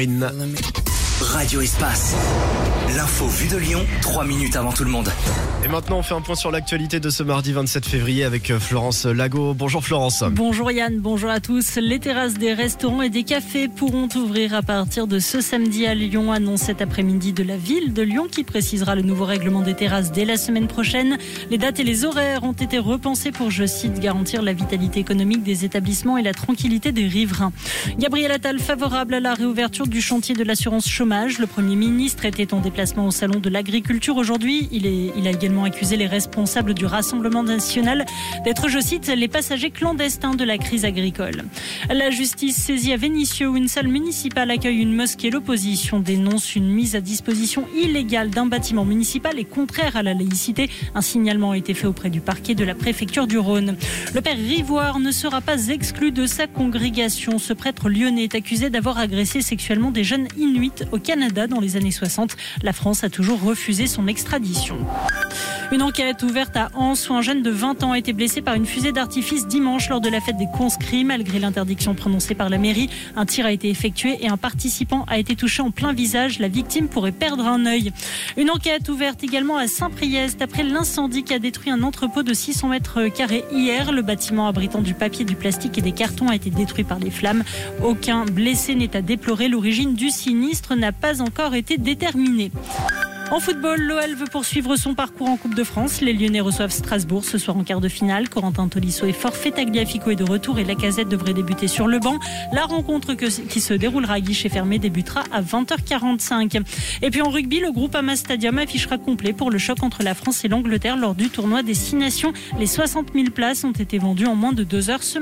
minnha Radio Espace. L'info vue de Lyon, 3 minutes avant tout le monde. Et maintenant, on fait un point sur l'actualité de ce mardi 27 février avec euh, Florence Lago. Bonjour Florence. Bonjour Yann, bonjour à tous. Les terrasses des restaurants et des cafés pourront ouvrir à partir de ce samedi à Lyon, annonce cet après-midi de la ville de Lyon qui précisera le nouveau règlement des terrasses dès la semaine prochaine. Les dates et les horaires ont été repensés pour, je cite, garantir la vitalité économique des établissements et la tranquillité des riverains. Gabriel Attal favorable à la réouverture du chantier de l'assurance chômage. Le Premier ministre était en déplacement au Salon de l'Agriculture aujourd'hui. Il, a également accusé les responsables du Rassemblement national d'être, je cite, les passagers clandestins de la crise agricole. La justice saisit à Vénissieux où une salle municipale accueille une mosquée. L'opposition dénonce une mise à disposition illégale d'un bâtiment municipal et contraire à la laïcité. Un signalement a été fait auprès du parquet de la préfecture du Rhône. Le père Rivoire ne sera pas exclu de sa congrégation. Ce prêtre lyonnais est accusé d'avoir agressé sexuellement des jeunes inuits au Canada dans les années 60. La France a toujours refusé son extradition. Une enquête ouverte à Anse où un jeune de 20 ans a été blessé par une fusée d'artifice dimanche lors de la fête des conscrits. Malgré l'interdiction prononcée par la mairie, un tir a été effectué et un participant a été touché en plein visage. La victime pourrait perdre un œil. Une enquête ouverte également à Saint-Priest après l'incendie qui a détruit un entrepôt de 600 mètres carrés hier. Le bâtiment abritant du papier, du plastique et des cartons a été détruit par les flammes. Aucun blessé n'est à déplorer. L'origine du sinistre n'a pas encore été déterminée. En football, l'OL veut poursuivre son parcours en Coupe de France. Les Lyonnais reçoivent Strasbourg ce soir en quart de finale. Corentin Tolisso est forfait, Tagliafico est de retour et la casette devrait débuter sur le banc. La rencontre qui se déroulera à guichet fermé débutera à 20h45. Et puis en rugby, le groupe Ama Stadium affichera complet pour le choc entre la France et l'Angleterre lors du tournoi des Six Nations. Les 60 000 places ont été vendues en moins de deux heures ce